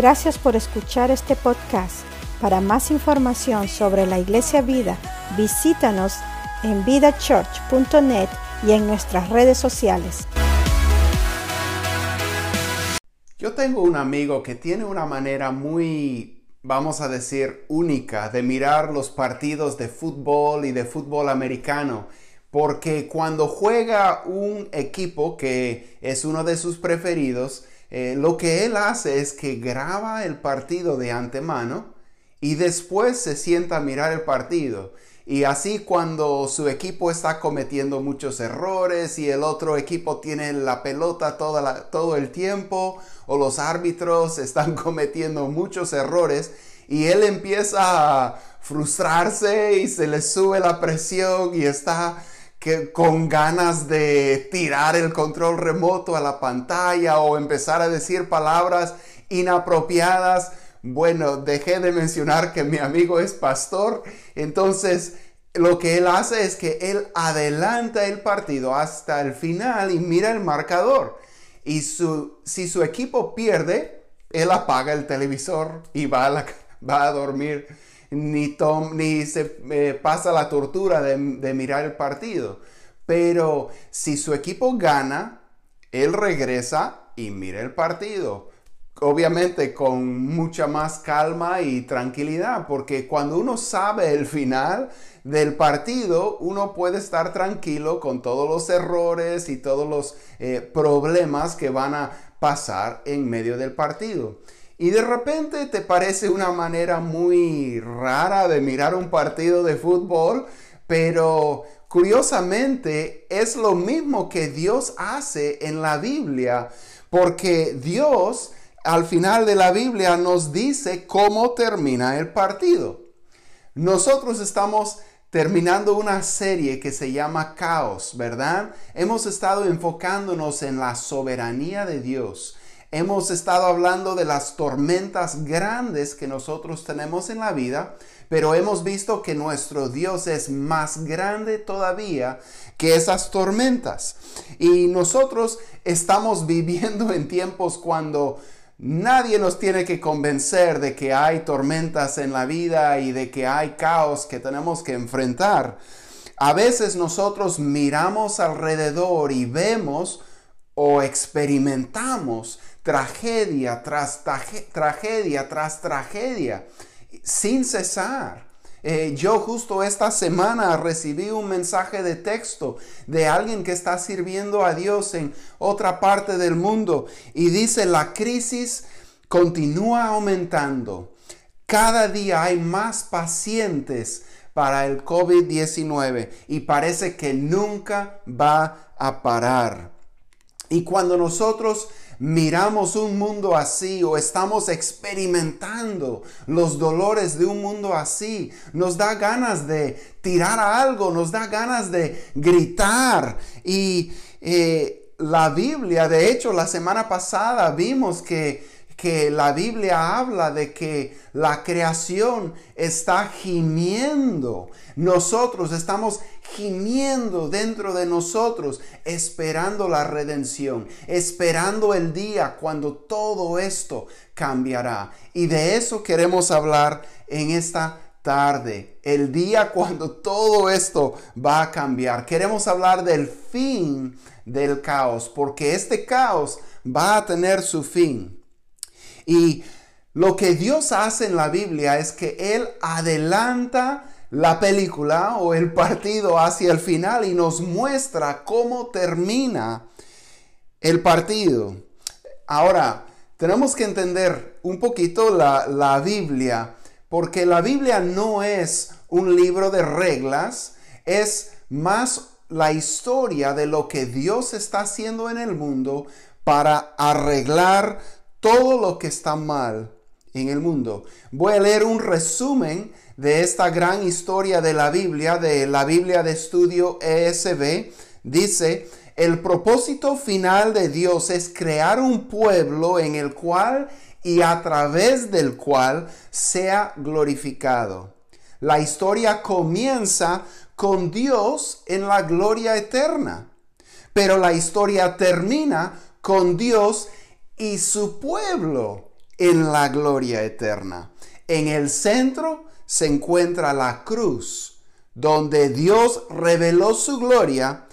Gracias por escuchar este podcast. Para más información sobre la Iglesia Vida, visítanos en vidachurch.net y en nuestras redes sociales. Yo tengo un amigo que tiene una manera muy, vamos a decir, única de mirar los partidos de fútbol y de fútbol americano. Porque cuando juega un equipo que es uno de sus preferidos, eh, lo que él hace es que graba el partido de antemano y después se sienta a mirar el partido. Y así cuando su equipo está cometiendo muchos errores y el otro equipo tiene la pelota todo el tiempo o los árbitros están cometiendo muchos errores y él empieza a frustrarse y se le sube la presión y está que con ganas de tirar el control remoto a la pantalla o empezar a decir palabras inapropiadas. Bueno, dejé de mencionar que mi amigo es pastor, entonces lo que él hace es que él adelanta el partido hasta el final y mira el marcador. Y su, si su equipo pierde, él apaga el televisor y va a, va a dormir ni, ni se eh, pasa la tortura de, mirar el partido. Pero si su equipo gana, él regresa y mira el partido. Obviamente con mucha más calma y tranquilidad, porque cuando uno sabe el final del partido, uno puede estar tranquilo con todos los errores y todos los eh, problemas que van a pasar en medio del partido. Y de repente te parece una manera muy rara de mirar un partido de fútbol, pero curiosamente es lo mismo que Dios hace en la Biblia, porque Dios al final de la Biblia nos dice cómo termina el partido. Nosotros estamos terminando una serie que se llama Caos, ¿verdad? Hemos estado enfocándonos en la soberanía de Dios Hemos estado hablando de las tormentas grandes que nosotros tenemos en la vida, pero hemos visto que nuestro Dios es más grande todavía que esas tormentas. Y nosotros estamos viviendo en tiempos cuando nadie nos tiene que convencer de que hay tormentas en la vida y de que hay caos que tenemos que enfrentar. A veces nosotros miramos alrededor y vemos o experimentamos tragedia tras tragedia tras tragedia, sin cesar. Eh, yo justo esta semana recibí un mensaje de texto de alguien que está sirviendo a Dios en otra parte del mundo y dice la crisis continúa aumentando. Cada día hay más pacientes para el COVID-19 y parece que nunca va a parar. Y cuando nosotros miramos un mundo así o estamos experimentando los dolores de un mundo así, nos da ganas de tirar a algo, nos da ganas de gritar. Y eh, la Biblia, de hecho, la semana pasada vimos que que la Biblia habla de que la creación está gimiendo. Nosotros estamos gimiendo dentro de nosotros, esperando la redención, esperando el día cuando todo esto cambiará. Y de eso queremos hablar en esta tarde, el día cuando todo esto va a cambiar. Queremos hablar del fin del caos, porque este caos va a tener su fin. Y lo que Dios hace en la Biblia es que Él adelanta la película o el partido hacia el final y nos muestra cómo termina el partido. Ahora, tenemos que entender un poquito la, la Biblia, porque la Biblia no es un libro de reglas, es más la historia de lo que Dios está haciendo en el mundo para arreglar todo lo que está mal en el mundo. Voy a leer un resumen de esta gran historia de la Biblia, de la Biblia de estudio ESB. Dice, el propósito final de Dios es crear un pueblo en el cual y a través del cual sea glorificado. La historia comienza con Dios en la gloria eterna, pero la historia termina con Dios y su pueblo en la gloria eterna. En el centro se encuentra la cruz, donde Dios reveló su gloria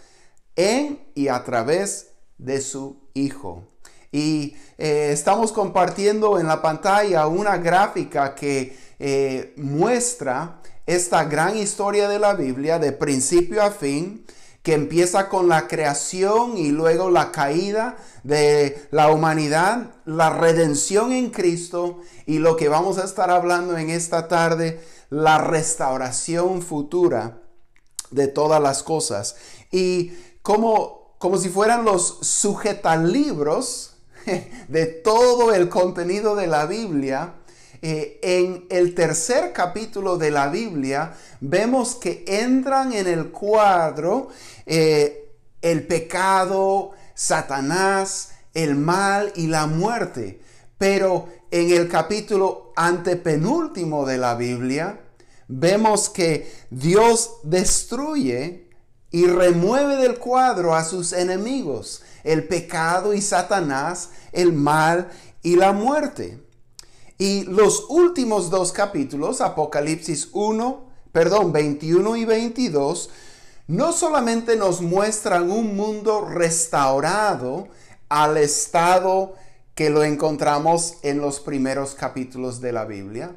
en y a través de su Hijo. Y eh, estamos compartiendo en la pantalla una gráfica que eh, muestra esta gran historia de la Biblia de principio a fin, que empieza con la creación y luego la caída de la humanidad, la redención en Cristo y lo que vamos a estar hablando en esta tarde, la restauración futura de todas las cosas. Y como, como si fueran los sujetalibros de todo el contenido de la Biblia, eh, en el tercer capítulo de la Biblia vemos que entran en el cuadro eh, el pecado, Satanás, el mal y la muerte. Pero en el capítulo antepenúltimo de la Biblia vemos que Dios destruye y remueve del cuadro a sus enemigos, el pecado y Satanás, el mal y la muerte. Y los últimos dos capítulos, Apocalipsis 1, perdón, 21 y 22, no solamente nos muestran un mundo restaurado al estado que lo encontramos en los primeros capítulos de la Biblia,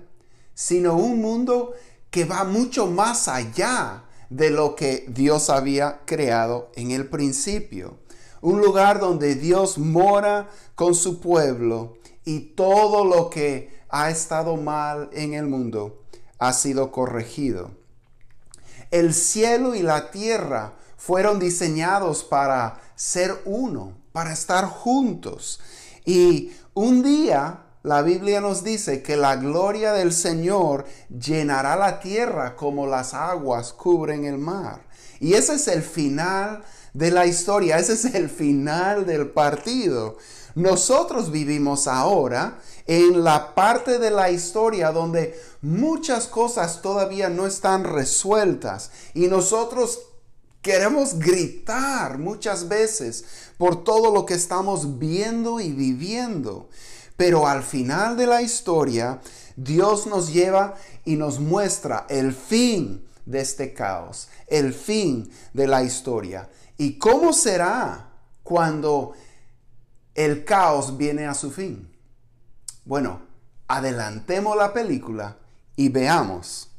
sino un mundo que va mucho más allá de lo que Dios había creado en el principio. Un lugar donde Dios mora con su pueblo y todo lo que ha estado mal en el mundo ha sido corregido. El cielo y la tierra fueron diseñados para ser uno, para estar juntos. Y un día la Biblia nos dice que la gloria del Señor llenará la tierra como las aguas cubren el mar. Y ese es el final de la historia, ese es el final del partido. Nosotros vivimos ahora en la parte de la historia donde muchas cosas todavía no están resueltas y nosotros queremos gritar muchas veces por todo lo que estamos viendo y viviendo. Pero al final de la historia, Dios nos lleva y nos muestra el fin de este caos, el fin de la historia. ¿Y cómo será cuando el caos viene a su fin? Bueno, adelantemos la película y veamos.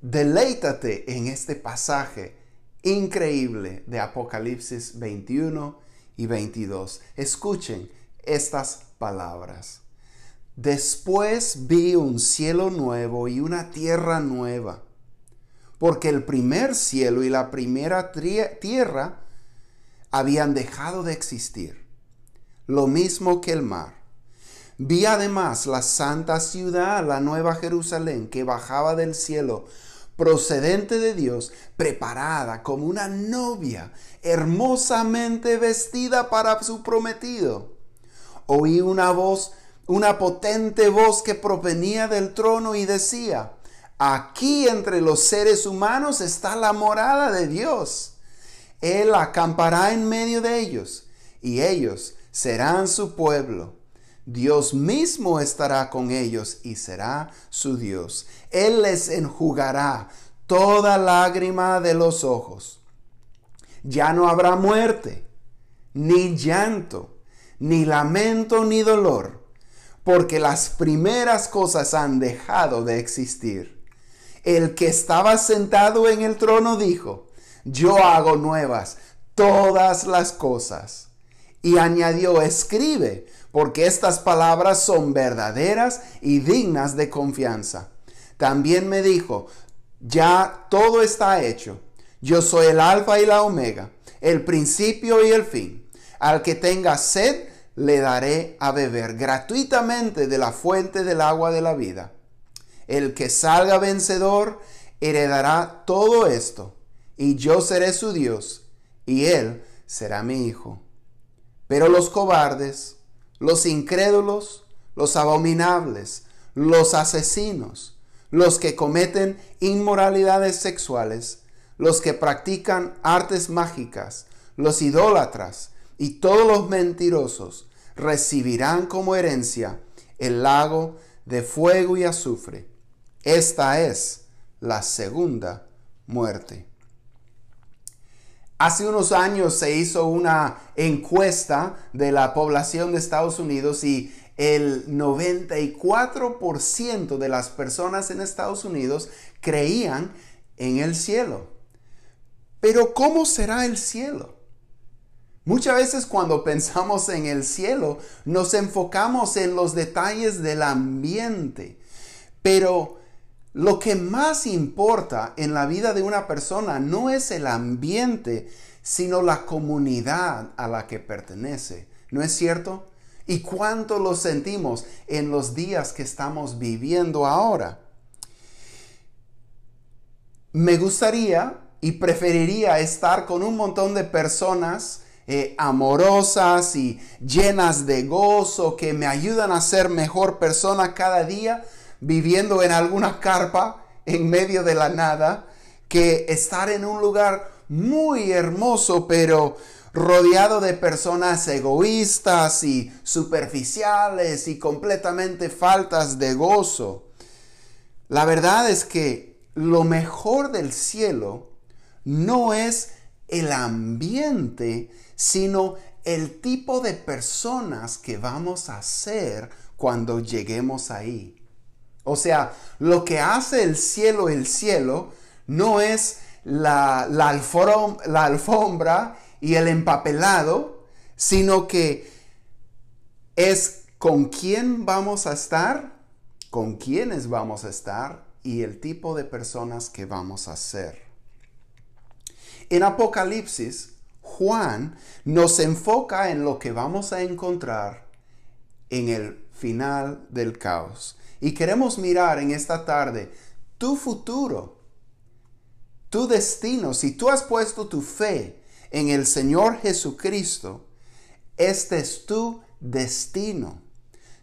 Deleítate en este pasaje increíble de Apocalipsis 21 y 22. Escuchen estas palabras. Después vi un cielo nuevo y una tierra nueva, porque el primer cielo y la primera tierra habían dejado de existir, lo mismo que el mar Vi además la santa ciudad, la nueva Jerusalén, que bajaba del cielo, procedente de Dios, preparada como una novia, hermosamente vestida para su prometido. Oí una voz, una potente voz que provenía del trono y decía, aquí entre los seres humanos está la morada de Dios. Él acampará en medio de ellos, y ellos serán su pueblo Dios mismo estará con ellos y será su Dios. Él les enjugará toda lágrima de los ojos. Ya no habrá muerte, ni llanto, ni lamento, ni dolor, porque las primeras cosas han dejado de existir. El que estaba sentado en el trono dijo, yo hago nuevas todas las cosas. Y añadió, escribe, porque estas palabras son verdaderas y dignas de confianza. También me dijo, ya todo está hecho. Yo soy el alfa y la omega, el principio y el fin. Al que tenga sed, le daré a beber gratuitamente de la fuente del agua de la vida. El que salga vencedor heredará todo esto, y yo seré su Dios, y él será mi hijo. Pero los cobardes, los incrédulos, los abominables, los asesinos, los que cometen inmoralidades sexuales, los que practican artes mágicas, los idólatras y todos los mentirosos recibirán como herencia el lago de fuego y azufre. Esta es la segunda muerte. Hace unos años se hizo una encuesta de la población de Estados Unidos y el 94% de las personas en Estados Unidos creían en el cielo. Pero ¿cómo será el cielo? Muchas veces cuando pensamos en el cielo nos enfocamos en los detalles del ambiente, pero lo que más importa en la vida de una persona no es el ambiente, sino la comunidad a la que pertenece. ¿No es cierto? ¿Y cuánto lo sentimos en los días que estamos viviendo ahora? Me gustaría y preferiría estar con un montón de personas eh, amorosas y llenas de gozo que me ayudan a ser mejor persona cada día viviendo en alguna carpa en medio de la nada que estar en un lugar muy hermoso pero rodeado de personas egoístas y superficiales y completamente faltas de gozo. La verdad es que lo mejor del cielo no es el ambiente, sino el tipo de personas que vamos a ser cuando lleguemos ahí. O sea, lo que hace el cielo el cielo no es la, la, alfombra y el empapelado, sino que es con quién vamos a estar, con quiénes vamos a estar y el tipo de personas que vamos a ser. En Apocalipsis, Juan nos enfoca en lo que vamos a encontrar en el final del caos. Y queremos mirar en esta tarde tu futuro, tu destino. Si tú has puesto tu fe en el Señor Jesucristo, este es tu destino.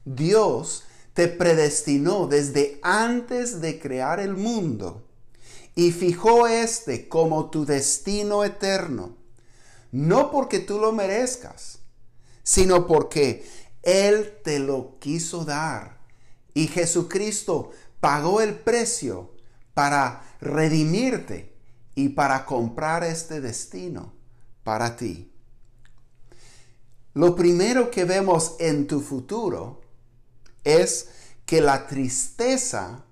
Dios te predestinó desde antes de crear el mundo y fijó este como tu destino eterno, no porque tú lo merezcas, sino porque Él te lo quiso dar. Y Jesucristo pagó el precio para redimirte y para comprar este destino para ti. Lo primero que vemos en tu futuro es que la tristeza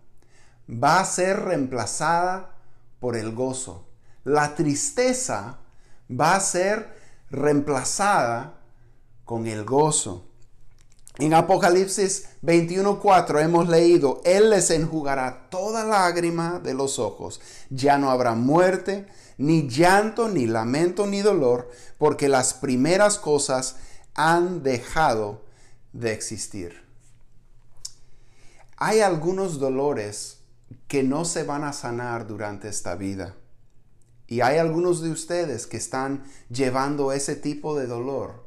va a ser reemplazada por el gozo. La tristeza va a ser reemplazada con el gozo. En Apocalipsis 21:4 hemos leído, Él les enjugará toda lágrima de los ojos. Ya no habrá muerte, ni llanto, ni lamento, ni dolor, porque las primeras cosas han dejado de existir. Hay algunos dolores que no se van a sanar durante esta vida. Y hay algunos de ustedes que están llevando ese tipo de dolor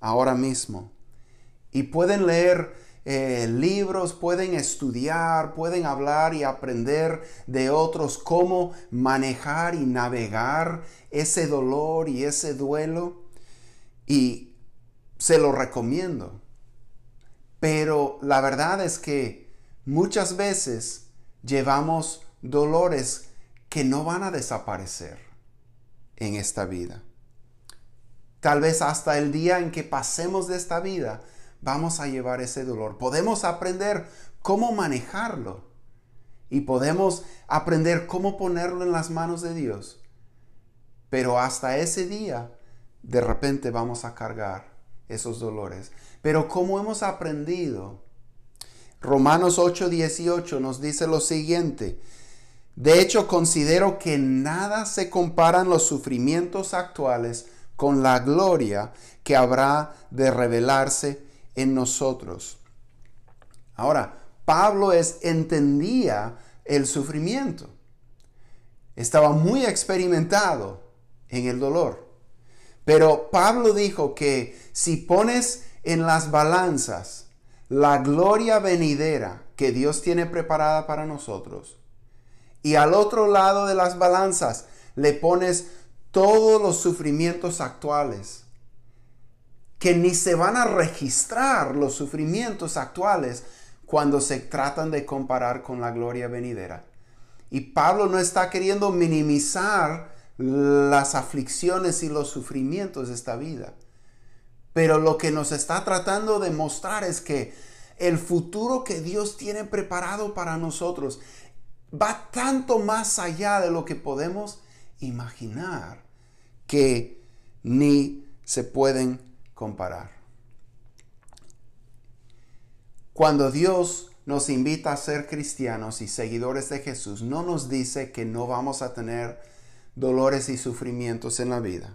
ahora mismo. Y pueden leer eh, libros, pueden estudiar, pueden hablar y aprender de otros cómo manejar y navegar ese dolor y ese duelo. Y se lo recomiendo. Pero la verdad es que muchas veces llevamos dolores que no van a desaparecer en esta vida. Tal vez hasta el día en que pasemos de esta vida vamos a llevar ese dolor. Podemos aprender cómo manejarlo y podemos aprender cómo ponerlo en las manos de Dios. Pero hasta ese día, de repente vamos a cargar esos dolores. Pero como hemos aprendido Romanos 8:18 nos dice lo siguiente. De hecho, considero que nada se comparan los sufrimientos actuales con la gloria que habrá de revelarse en nosotros. Ahora, Pablo es, entendía el sufrimiento. Estaba muy experimentado en el dolor. Pero Pablo dijo que si pones en las balanzas la gloria venidera que Dios tiene preparada para nosotros. Y al otro lado de las balanzas le pones todos los sufrimientos actuales. Que ni se van a registrar los sufrimientos actuales cuando se tratan de comparar con la gloria venidera. Y Pablo no está queriendo minimizar las aflicciones y los sufrimientos de esta vida. Pero lo que nos está tratando de mostrar es que el futuro que Dios tiene preparado para nosotros va tanto más allá de lo que podemos imaginar que ni se pueden comparar. Cuando Dios nos invita a ser cristianos y seguidores de Jesús, no nos dice que no vamos a tener dolores y sufrimientos en la vida.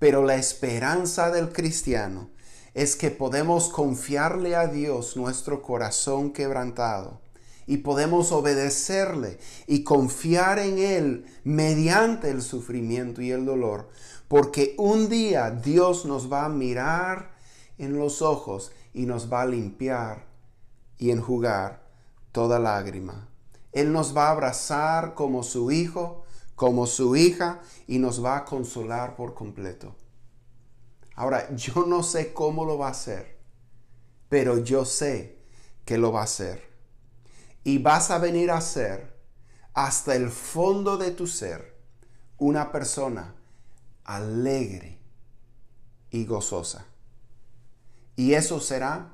Pero la esperanza del cristiano es que podemos confiarle a Dios nuestro corazón quebrantado y podemos obedecerle y confiar en Él mediante el sufrimiento y el dolor, porque un día Dios nos va a mirar en los ojos y nos va a limpiar y enjugar toda lágrima. Él nos va a abrazar como su hijo, como su hija y nos va a consolar por completo. Ahora, yo no sé cómo lo va a hacer, pero yo sé que lo va a hacer y vas a venir a ser hasta el fondo de tu ser una persona alegre y gozosa. Y eso será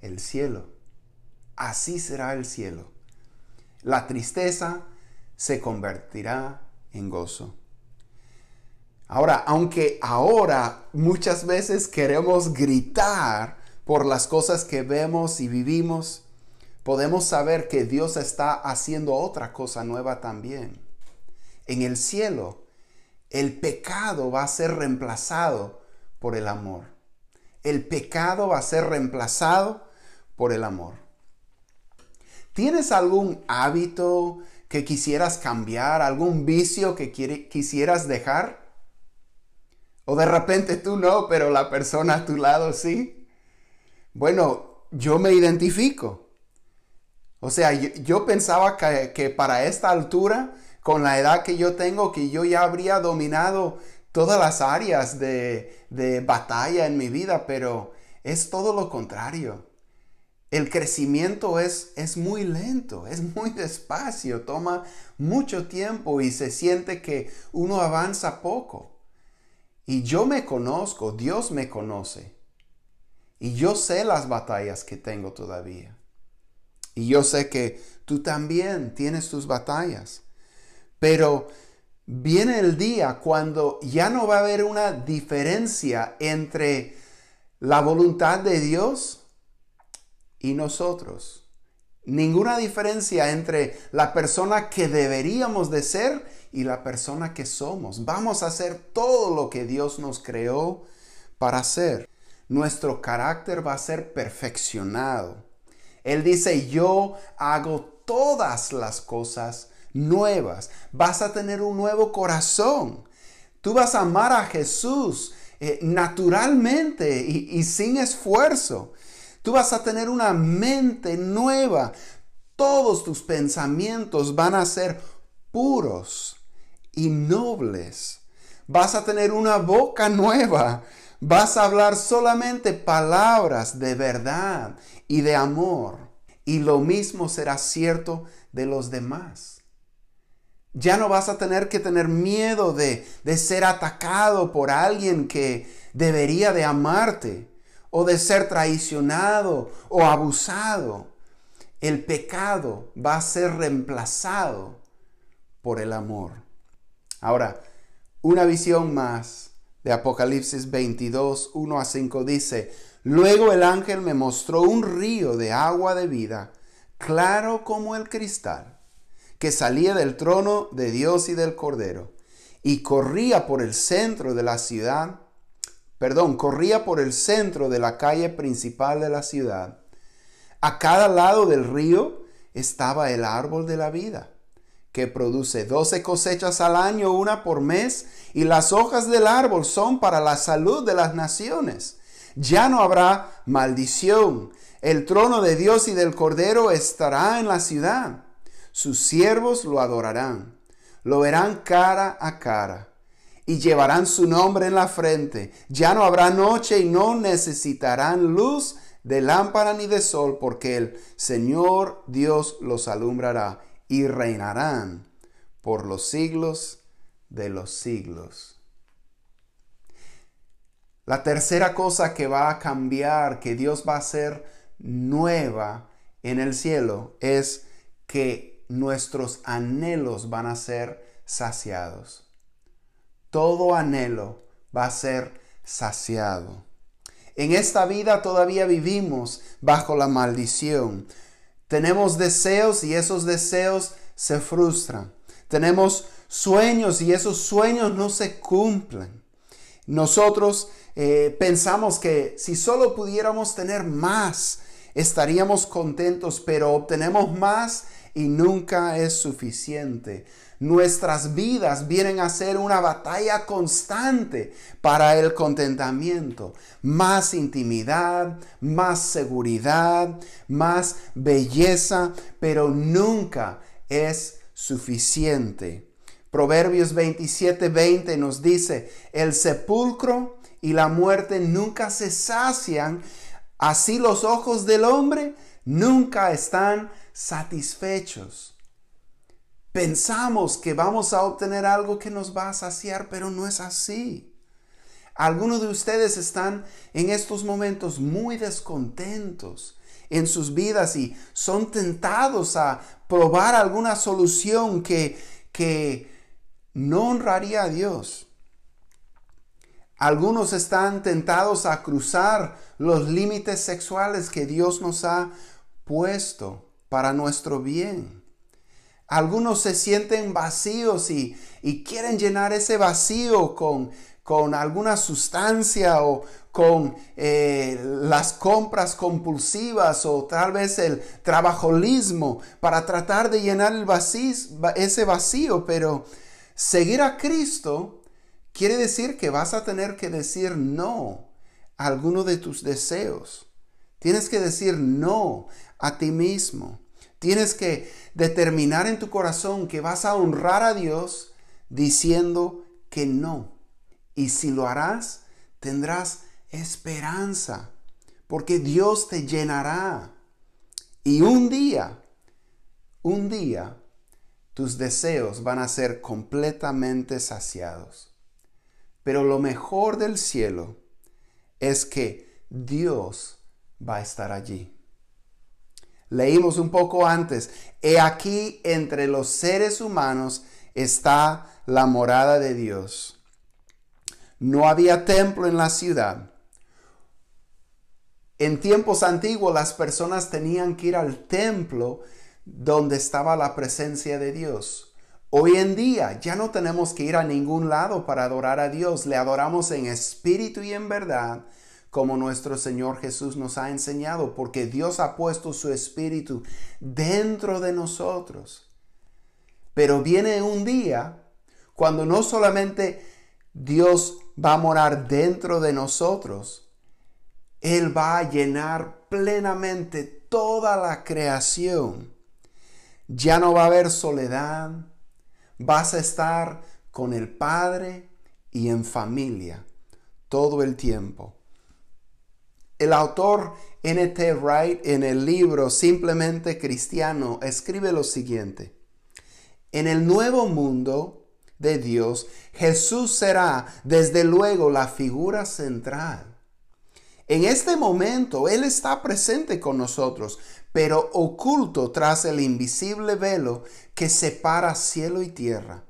el cielo. Así será el cielo. La tristeza se convertirá en gozo. Ahora, aunque ahora muchas veces queremos gritar por las cosas que vemos y vivimos, podemos saber que Dios está haciendo otra cosa nueva también. En el cielo, el pecado va a ser reemplazado por el amor. El pecado va a ser reemplazado por el amor. ¿Tienes algún hábito que quisieras cambiar, algún vicio que quisieras dejar? O de repente tú no, pero la persona a tu lado sí. Bueno, yo me identifico. O sea, yo, pensaba que, para esta altura, con la edad que yo tengo, que yo ya habría dominado todas las áreas de, de batalla en mi vida, pero es todo lo contrario. El crecimiento es, es muy lento, es muy despacio, toma mucho tiempo y se siente que uno avanza poco. Y yo me conozco, Dios me conoce. Y yo sé las batallas que tengo todavía. Y yo sé que tú también tienes tus batallas. Pero viene el día cuando ya no va a haber una diferencia entre la voluntad de Dios y nosotros. Ninguna diferencia entre la persona que deberíamos de ser y la persona que somos. Vamos a hacer todo lo que Dios nos creó para hacer. Nuestro carácter va a ser perfeccionado. Él dice, yo hago todas las cosas nuevas. Vas a tener un nuevo corazón. Tú vas a amar a Jesús eh, naturalmente y, y sin esfuerzo. Tú vas a tener una mente nueva. Todos tus pensamientos van a ser puros y nobles. Vas a tener una boca nueva. Vas a hablar solamente palabras de verdad y de amor. Y lo mismo será cierto de los demás. Ya no vas a tener que tener miedo de, de ser atacado por alguien que debería de amarte o de ser traicionado o abusado. El pecado va a ser reemplazado por el amor. Ahora, una visión más de Apocalipsis 22, 1 a 5 dice, Luego el ángel me mostró un río de agua de vida, claro como el cristal, que salía del trono de Dios y del Cordero, y corría por el centro de la ciudad, perdón, corría por el centro de la calle principal de la ciudad. A cada lado del río estaba el árbol de la vida, que produce doce cosechas al año, una por mes, y las hojas del árbol son para la salud de las naciones. Ya no habrá maldición. El trono de Dios y del Cordero estará en la ciudad. Sus siervos lo adorarán. Lo verán cara a cara. y llevarán su nombre en la frente. Ya no habrá noche y no necesitarán luz de lámpara ni de sol, porque el Señor Dios los alumbrará y reinarán por los siglos de los siglos. La tercera cosa que va a cambiar, que Dios va a hacer nueva en el cielo, es que nuestros anhelos van a ser saciados todo anhelo va a ser saciado. En esta vida todavía vivimos bajo la maldición. Tenemos deseos y esos deseos se frustran. Tenemos sueños y esos sueños no se cumplen. Nosotros eh, pensamos que si solo pudiéramos tener más, estaríamos contentos, pero obtenemos más y nunca es suficiente nuestras vidas vienen a ser una batalla constante para el contentamiento. Más intimidad, más seguridad, más belleza, pero nunca es suficiente. Proverbios 27, 20 nos dice, el sepulcro y la muerte nunca se sacian, así los ojos del hombre nunca están satisfechos. Pensamos que vamos a obtener algo que nos va a saciar, pero no es así. Algunos de ustedes están en estos momentos muy descontentos en sus vidas y son tentados a probar alguna solución que, que no honraría a Dios. Algunos están tentados a cruzar los límites sexuales que Dios nos ha puesto para nuestro bien. Algunos se sienten vacíos y, quieren llenar ese vacío con, con alguna sustancia o con eh, las compras compulsivas o tal vez el trabajolismo para tratar de llenar el ese vacío. Pero seguir a Cristo quiere decir que vas a tener que decir no a alguno de tus deseos. Tienes que decir no a ti mismo. Tienes que determinar en tu corazón que vas a honrar a Dios diciendo que no. Y si lo harás, tendrás esperanza, porque Dios te llenará. Y un día, un día, tus deseos van a ser completamente saciados. Pero lo mejor del cielo es que Dios va a estar allí. Leímos un poco antes, he aquí entre los seres humanos está la morada de Dios. No había templo en la ciudad. En tiempos antiguos las personas tenían que ir al templo donde estaba la presencia de Dios. Hoy en día ya no tenemos que ir a ningún lado para adorar a Dios. Le adoramos en espíritu y en verdad como nuestro Señor Jesús nos ha enseñado, porque Dios ha puesto su Espíritu dentro de nosotros. Pero viene un día cuando no solamente Dios va a morar dentro de nosotros, Él va a llenar plenamente toda la creación. Ya no va a haber soledad, vas a estar con el Padre y en familia todo el tiempo. El autor N.T. Wright en el libro Simplemente Cristiano escribe lo siguiente. En el nuevo mundo de Dios, Jesús será desde luego la figura central. En este momento Él está presente con nosotros, pero oculto tras el invisible velo que separa cielo y tierra.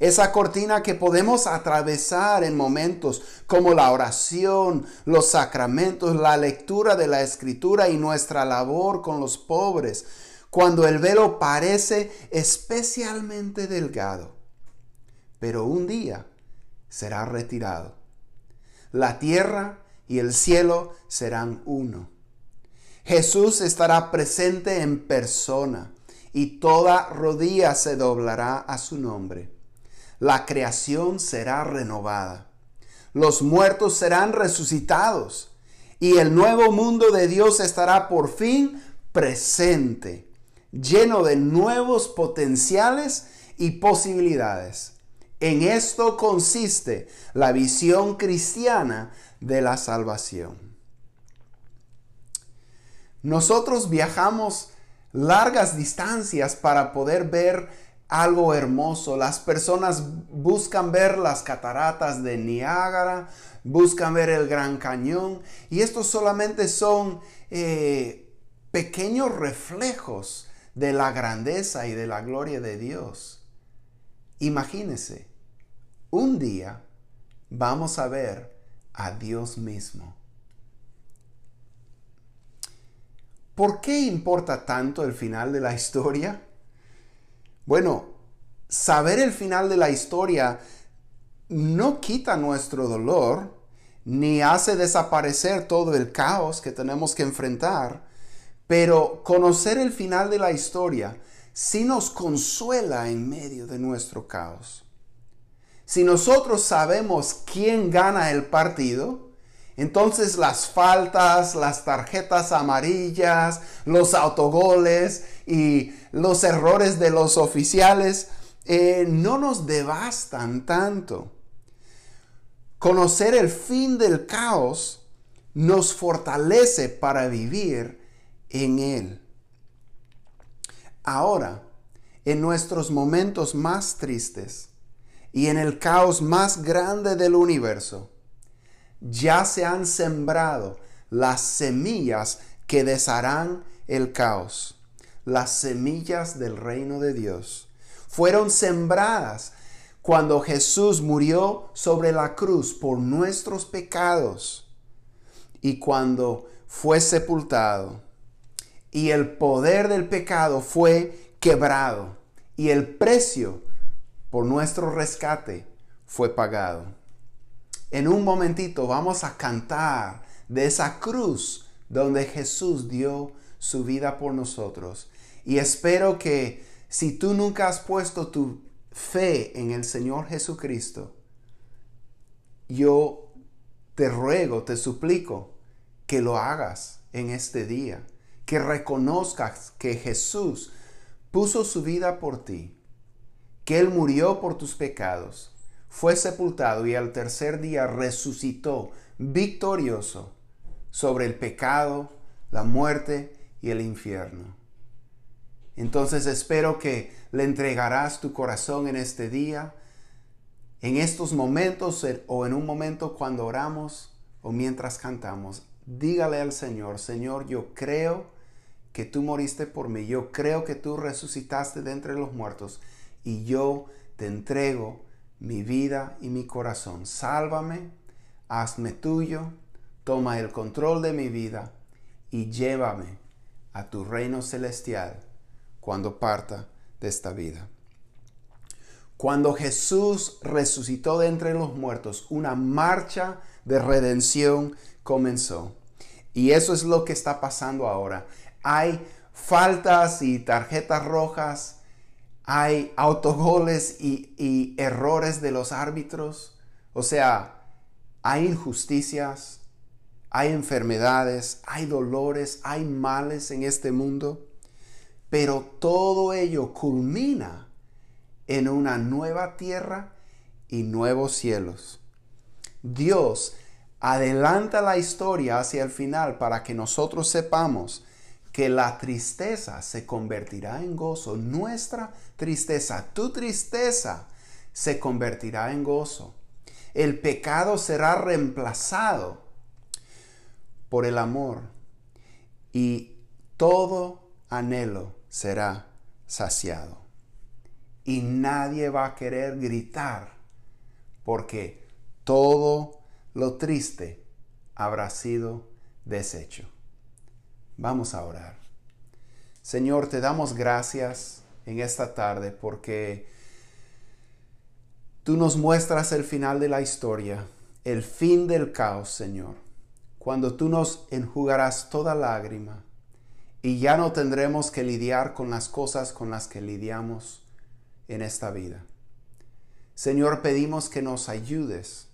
Esa cortina que podemos atravesar en momentos como la oración, los sacramentos, la lectura de la escritura y nuestra labor con los pobres, cuando el velo parece especialmente delgado. Pero un día será retirado. La tierra y el cielo serán uno. Jesús estará presente en persona y toda rodilla se doblará a su nombre la creación será renovada. Los muertos serán resucitados y el nuevo mundo de Dios estará por fin presente, lleno de nuevos potenciales y posibilidades. En esto consiste la visión cristiana de la salvación. Nosotros viajamos largas distancias para poder ver algo hermoso. Las personas buscan ver las cataratas de Niágara, buscan ver el Gran Cañón y estos solamente son eh, pequeños reflejos de la grandeza y de la gloria de Dios. Imagínese, un día vamos a ver a Dios mismo. ¿Por qué importa tanto el final de la historia? Bueno, saber el final de la historia no quita nuestro dolor, ni hace desaparecer todo el caos que tenemos que enfrentar, pero conocer el final de la historia sí nos consuela en medio de nuestro caos. Si nosotros sabemos quién gana el partido, entonces las faltas, las tarjetas amarillas, los autogoles y los errores de los oficiales eh, no nos devastan tanto. Conocer el fin del caos nos fortalece para vivir en él. Ahora, en nuestros momentos más tristes y en el caos más grande del universo, ya se han sembrado las semillas que desharán el caos, las semillas del reino de Dios. Fueron sembradas cuando Jesús murió sobre la cruz por nuestros pecados y cuando fue sepultado. Y el poder del pecado fue quebrado y el precio por nuestro rescate fue pagado en un momentito vamos a cantar de esa cruz donde Jesús dio su vida por nosotros. Y espero que si tú nunca has puesto tu fe en el Señor Jesucristo, yo te ruego, te suplico que lo hagas en este día, que reconozcas que Jesús puso su vida por ti, que Él murió por tus pecados fue sepultado y al tercer día resucitó victorioso sobre el pecado, la muerte y el infierno. Entonces espero que le entregarás tu corazón en este día, en estos momentos o en un momento cuando oramos o mientras cantamos. Dígale al Señor, Señor, yo creo que tú moriste por mí, yo creo que tú resucitaste de entre los muertos y yo te entrego mi vida y mi corazón. Sálvame, hazme tuyo, toma el control de mi vida y llévame a tu reino celestial cuando parta de esta vida. Cuando Jesús resucitó de entre los muertos, una marcha de redención comenzó. Y eso es lo que está pasando ahora. Hay faltas y tarjetas rojas hay autogoles y, errores de los árbitros. O sea, hay injusticias, hay enfermedades, hay dolores, hay males en este mundo. Pero todo ello culmina en una nueva tierra y nuevos cielos. Dios adelanta la historia hacia el final para que nosotros sepamos que la tristeza se convertirá en gozo. Nuestra tristeza, tu tristeza, se convertirá en gozo. El pecado será reemplazado por el amor y todo anhelo será saciado. Y nadie va a querer gritar porque todo lo triste habrá sido deshecho. Vamos a orar. Señor, te damos gracias en esta tarde porque tú nos muestras el final de la historia, el fin del caos, Señor, cuando tú nos enjugarás toda lágrima y ya no tendremos que lidiar con las cosas con las que lidiamos en esta vida. Señor, pedimos que nos ayudes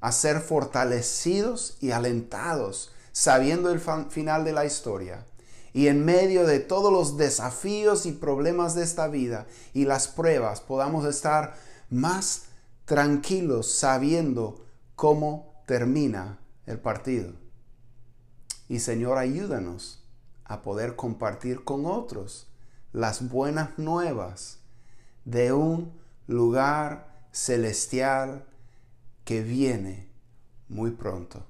a ser fortalecidos y alentados sabiendo el final de la historia y en medio de todos los desafíos y problemas de esta vida y las pruebas podamos estar más tranquilos sabiendo cómo termina el partido. Y Señor, ayúdanos a poder compartir con otros las buenas nuevas de un lugar celestial que viene muy pronto.